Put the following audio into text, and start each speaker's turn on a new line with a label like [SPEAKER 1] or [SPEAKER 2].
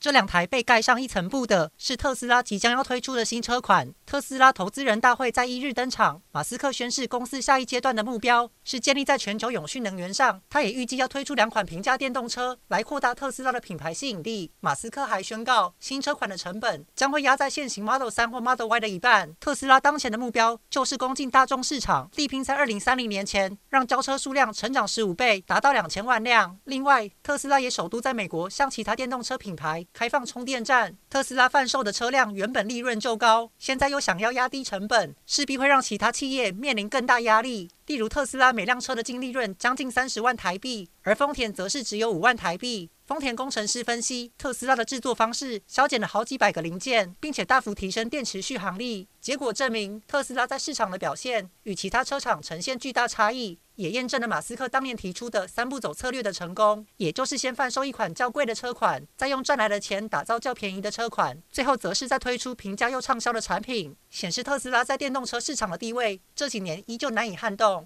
[SPEAKER 1] 这两台被盖上一层布的是特斯拉即将要推出的新车款。特斯拉投资人大会在一日登场，马斯克宣示公司下一阶段的目标是建立在全球永续能源上。他也预计要推出两款平价电动车来扩大特斯拉的品牌吸引力。马斯克还宣告，新车款的成本将会压在现行 Model 3或 Model Y 的一半。特斯拉当前的目标就是攻进大众市场，力拼在二零三零年前让交车数量成长十五倍，达到两千万辆。另外，特斯拉也首度在美国向其他电动车品牌开放充电站。特斯拉贩售的车辆原本利润就高，现在又想要压低成本，势必会让其他企业面临更大压力。例如，特斯拉每辆车的净利润将近三十万台币，而丰田则是只有五万台币。丰田工程师分析，特斯拉的制作方式削减了好几百个零件，并且大幅提升电池续航力。结果证明，特斯拉在市场的表现与其他车厂呈现巨大差异，也验证了马斯克当年提出的三步走策略的成功，也就是先贩售一款较贵的车款，再用赚来的钱打造较便宜的车款，最后则是再推出平价又畅销的产品，显示特斯拉在电动车市场的地位这几年依旧难以撼动。